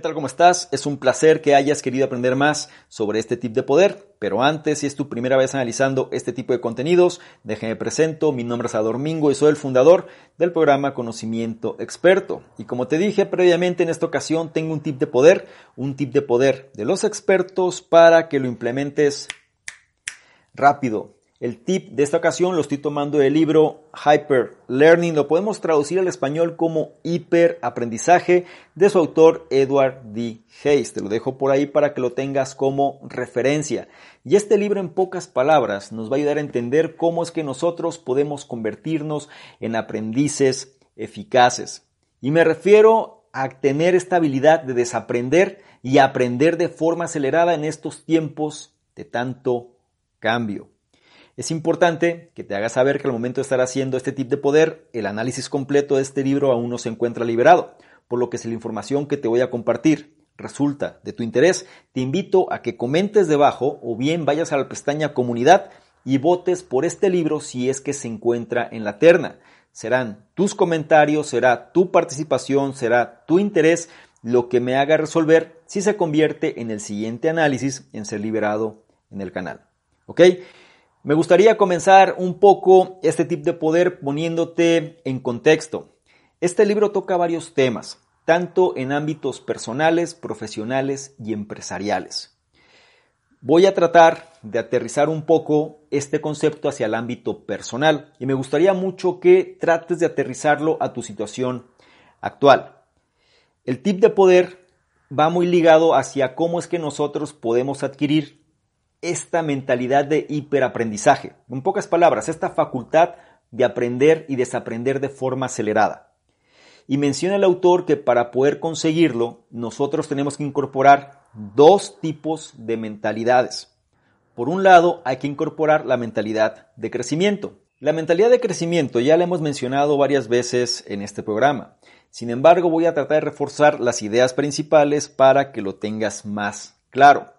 ¿Qué tal? ¿Cómo estás? Es un placer que hayas querido aprender más sobre este tip de poder, pero antes, si es tu primera vez analizando este tipo de contenidos, déjame presento, mi nombre es Adormingo y soy el fundador del programa Conocimiento Experto. Y como te dije previamente, en esta ocasión tengo un tip de poder, un tip de poder de los expertos para que lo implementes rápido, el tip de esta ocasión lo estoy tomando del libro Hyper Learning, lo podemos traducir al español como hiperaprendizaje de su autor Edward D. Hayes. Te lo dejo por ahí para que lo tengas como referencia. Y este libro en pocas palabras nos va a ayudar a entender cómo es que nosotros podemos convertirnos en aprendices eficaces. Y me refiero a tener esta habilidad de desaprender y aprender de forma acelerada en estos tiempos de tanto cambio. Es importante que te hagas saber que al momento de estar haciendo este tip de poder, el análisis completo de este libro aún no se encuentra liberado, por lo que si la información que te voy a compartir resulta de tu interés, te invito a que comentes debajo o bien vayas a la pestaña comunidad y votes por este libro si es que se encuentra en la terna. Serán tus comentarios, será tu participación, será tu interés lo que me haga resolver si se convierte en el siguiente análisis en ser liberado en el canal. Me gustaría comenzar un poco este tip de poder poniéndote en contexto. Este libro toca varios temas, tanto en ámbitos personales, profesionales y empresariales. Voy a tratar de aterrizar un poco este concepto hacia el ámbito personal y me gustaría mucho que trates de aterrizarlo a tu situación actual. El tip de poder va muy ligado hacia cómo es que nosotros podemos adquirir esta mentalidad de hiperaprendizaje. En pocas palabras, esta facultad de aprender y desaprender de forma acelerada. Y menciona el autor que para poder conseguirlo, nosotros tenemos que incorporar dos tipos de mentalidades. Por un lado, hay que incorporar la mentalidad de crecimiento. La mentalidad de crecimiento ya la hemos mencionado varias veces en este programa. Sin embargo, voy a tratar de reforzar las ideas principales para que lo tengas más claro.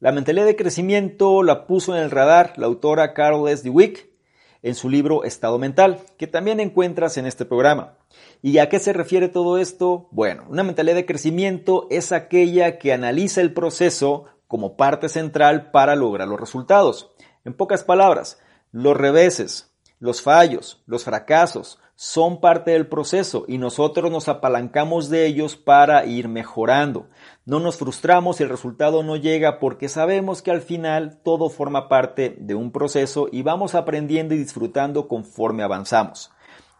La mentalidad de crecimiento la puso en el radar la autora Carol S. Dweck en su libro Estado Mental, que también encuentras en este programa. ¿Y a qué se refiere todo esto? Bueno, una mentalidad de crecimiento es aquella que analiza el proceso como parte central para lograr los resultados. En pocas palabras, los reveses, los fallos, los fracasos son parte del proceso y nosotros nos apalancamos de ellos para ir mejorando. No nos frustramos si el resultado no llega porque sabemos que al final todo forma parte de un proceso y vamos aprendiendo y disfrutando conforme avanzamos.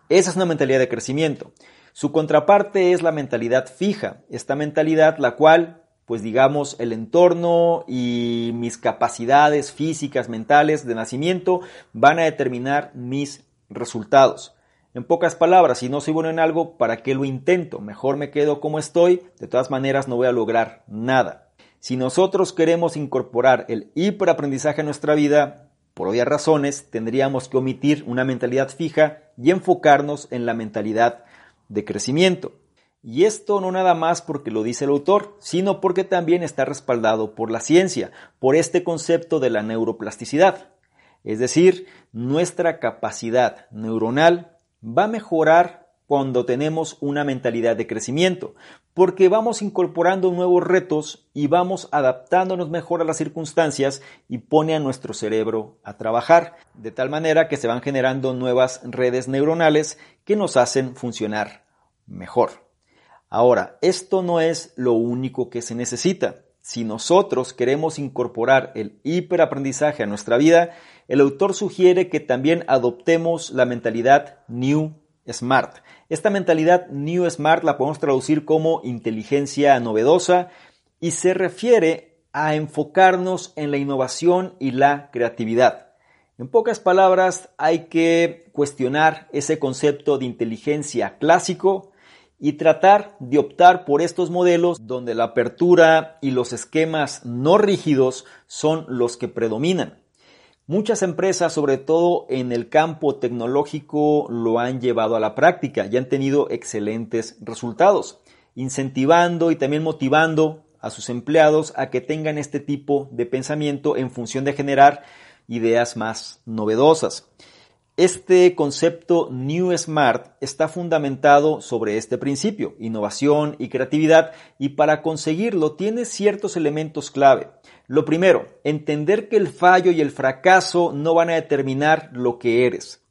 Esa es una mentalidad de crecimiento. Su contraparte es la mentalidad fija, esta mentalidad la cual pues digamos, el entorno y mis capacidades físicas, mentales de nacimiento van a determinar mis resultados. En pocas palabras, si no soy bueno en algo, ¿para qué lo intento? Mejor me quedo como estoy, de todas maneras no voy a lograr nada. Si nosotros queremos incorporar el hiperaprendizaje a nuestra vida, por obvias razones, tendríamos que omitir una mentalidad fija y enfocarnos en la mentalidad de crecimiento. Y esto no nada más porque lo dice el autor, sino porque también está respaldado por la ciencia, por este concepto de la neuroplasticidad. Es decir, nuestra capacidad neuronal va a mejorar cuando tenemos una mentalidad de crecimiento, porque vamos incorporando nuevos retos y vamos adaptándonos mejor a las circunstancias y pone a nuestro cerebro a trabajar, de tal manera que se van generando nuevas redes neuronales que nos hacen funcionar mejor. Ahora, esto no es lo único que se necesita. Si nosotros queremos incorporar el hiperaprendizaje a nuestra vida, el autor sugiere que también adoptemos la mentalidad New Smart. Esta mentalidad New Smart la podemos traducir como inteligencia novedosa y se refiere a enfocarnos en la innovación y la creatividad. En pocas palabras, hay que cuestionar ese concepto de inteligencia clásico y tratar de optar por estos modelos donde la apertura y los esquemas no rígidos son los que predominan. Muchas empresas, sobre todo en el campo tecnológico, lo han llevado a la práctica y han tenido excelentes resultados, incentivando y también motivando a sus empleados a que tengan este tipo de pensamiento en función de generar ideas más novedosas. Este concepto New Smart está fundamentado sobre este principio, innovación y creatividad, y para conseguirlo tiene ciertos elementos clave. Lo primero, entender que el fallo y el fracaso no van a determinar lo que eres.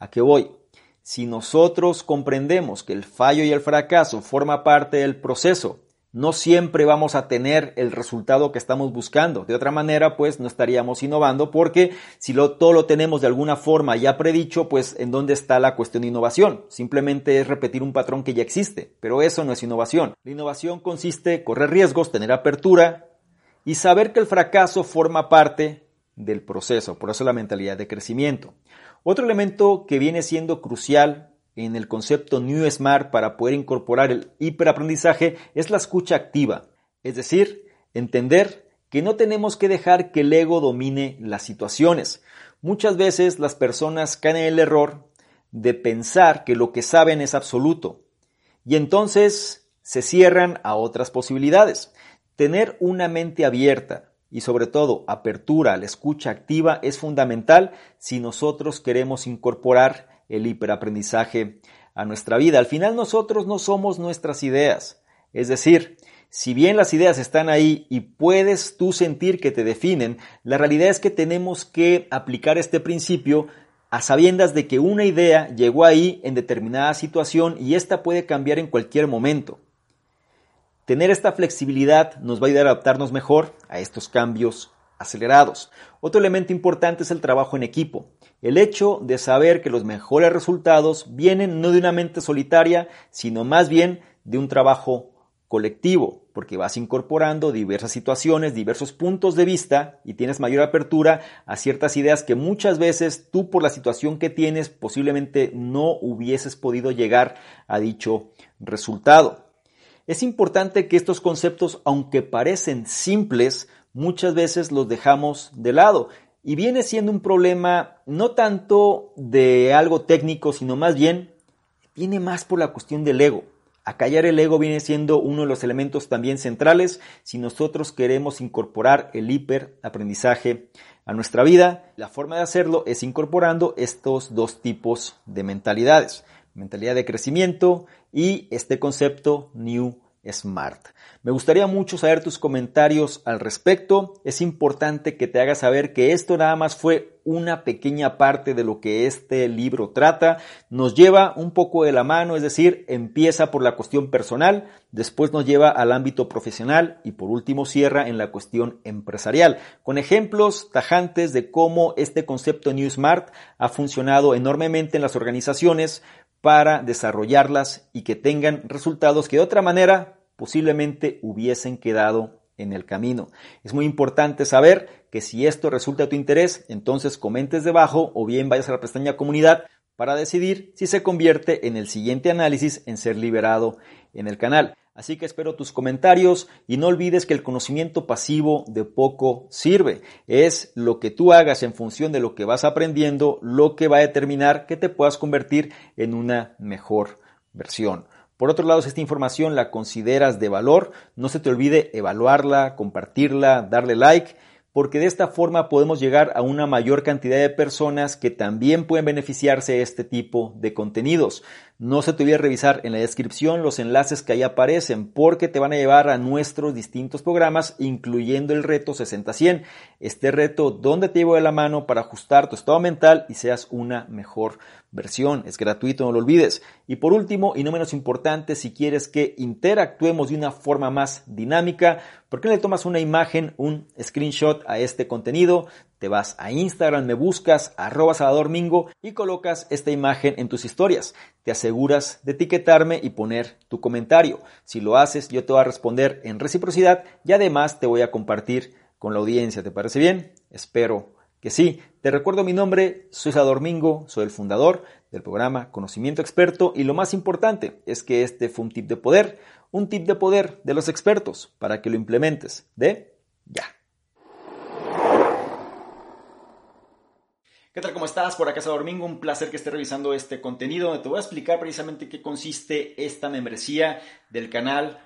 ¿A qué voy? Si nosotros comprendemos que el fallo y el fracaso forma parte del proceso, no siempre vamos a tener el resultado que estamos buscando. De otra manera, pues no estaríamos innovando porque si lo, todo lo tenemos de alguna forma ya predicho, pues en dónde está la cuestión de innovación. Simplemente es repetir un patrón que ya existe, pero eso no es innovación. La innovación consiste en correr riesgos, tener apertura, y saber que el fracaso forma parte del proceso, por eso la mentalidad de crecimiento. Otro elemento que viene siendo crucial en el concepto New Smart para poder incorporar el hiperaprendizaje es la escucha activa, es decir, entender que no tenemos que dejar que el ego domine las situaciones. Muchas veces las personas caen en el error de pensar que lo que saben es absoluto y entonces se cierran a otras posibilidades. Tener una mente abierta y sobre todo apertura a la escucha activa es fundamental si nosotros queremos incorporar el hiperaprendizaje a nuestra vida. Al final nosotros no somos nuestras ideas. Es decir, si bien las ideas están ahí y puedes tú sentir que te definen, la realidad es que tenemos que aplicar este principio a sabiendas de que una idea llegó ahí en determinada situación y esta puede cambiar en cualquier momento. Tener esta flexibilidad nos va a ayudar a adaptarnos mejor a estos cambios acelerados. Otro elemento importante es el trabajo en equipo. El hecho de saber que los mejores resultados vienen no de una mente solitaria, sino más bien de un trabajo colectivo, porque vas incorporando diversas situaciones, diversos puntos de vista y tienes mayor apertura a ciertas ideas que muchas veces tú por la situación que tienes posiblemente no hubieses podido llegar a dicho resultado. Es importante que estos conceptos, aunque parecen simples, muchas veces los dejamos de lado y viene siendo un problema no tanto de algo técnico, sino más bien viene más por la cuestión del ego. Acallar el ego viene siendo uno de los elementos también centrales si nosotros queremos incorporar el hiperaprendizaje a nuestra vida. La forma de hacerlo es incorporando estos dos tipos de mentalidades mentalidad de crecimiento y este concepto New Smart. Me gustaría mucho saber tus comentarios al respecto. Es importante que te hagas saber que esto nada más fue una pequeña parte de lo que este libro trata. Nos lleva un poco de la mano, es decir, empieza por la cuestión personal, después nos lleva al ámbito profesional y por último cierra en la cuestión empresarial, con ejemplos tajantes de cómo este concepto New Smart ha funcionado enormemente en las organizaciones para desarrollarlas y que tengan resultados que de otra manera posiblemente hubiesen quedado en el camino. Es muy importante saber que si esto resulta de tu interés, entonces comentes debajo o bien vayas a la pestaña comunidad para decidir si se convierte en el siguiente análisis en ser liberado en el canal. Así que espero tus comentarios y no olvides que el conocimiento pasivo de poco sirve. Es lo que tú hagas en función de lo que vas aprendiendo lo que va a determinar que te puedas convertir en una mejor versión. Por otro lado, si esta información la consideras de valor, no se te olvide evaluarla, compartirla, darle like, porque de esta forma podemos llegar a una mayor cantidad de personas que también pueden beneficiarse de este tipo de contenidos. No se te olvide revisar en la descripción los enlaces que ahí aparecen porque te van a llevar a nuestros distintos programas, incluyendo el reto 60-100. Este reto donde te llevo de la mano para ajustar tu estado mental y seas una mejor versión. Es gratuito, no lo olvides. Y por último, y no menos importante, si quieres que interactuemos de una forma más dinámica, ¿por qué no le tomas una imagen, un screenshot a este contenido? Te vas a Instagram, me buscas arroba Mingo y colocas esta imagen en tus historias. Te aseguras de etiquetarme y poner tu comentario. Si lo haces, yo te voy a responder en reciprocidad y además te voy a compartir con la audiencia. ¿Te parece bien? Espero que sí. Te recuerdo mi nombre, soy Salvador Mingo, soy el fundador del programa Conocimiento Experto y lo más importante es que este fue un tip de poder, un tip de poder de los expertos para que lo implementes de ya. ¿Qué tal? ¿Cómo estás? Por acá es Domingo, un placer que esté revisando este contenido te voy a explicar precisamente qué consiste esta membresía del canal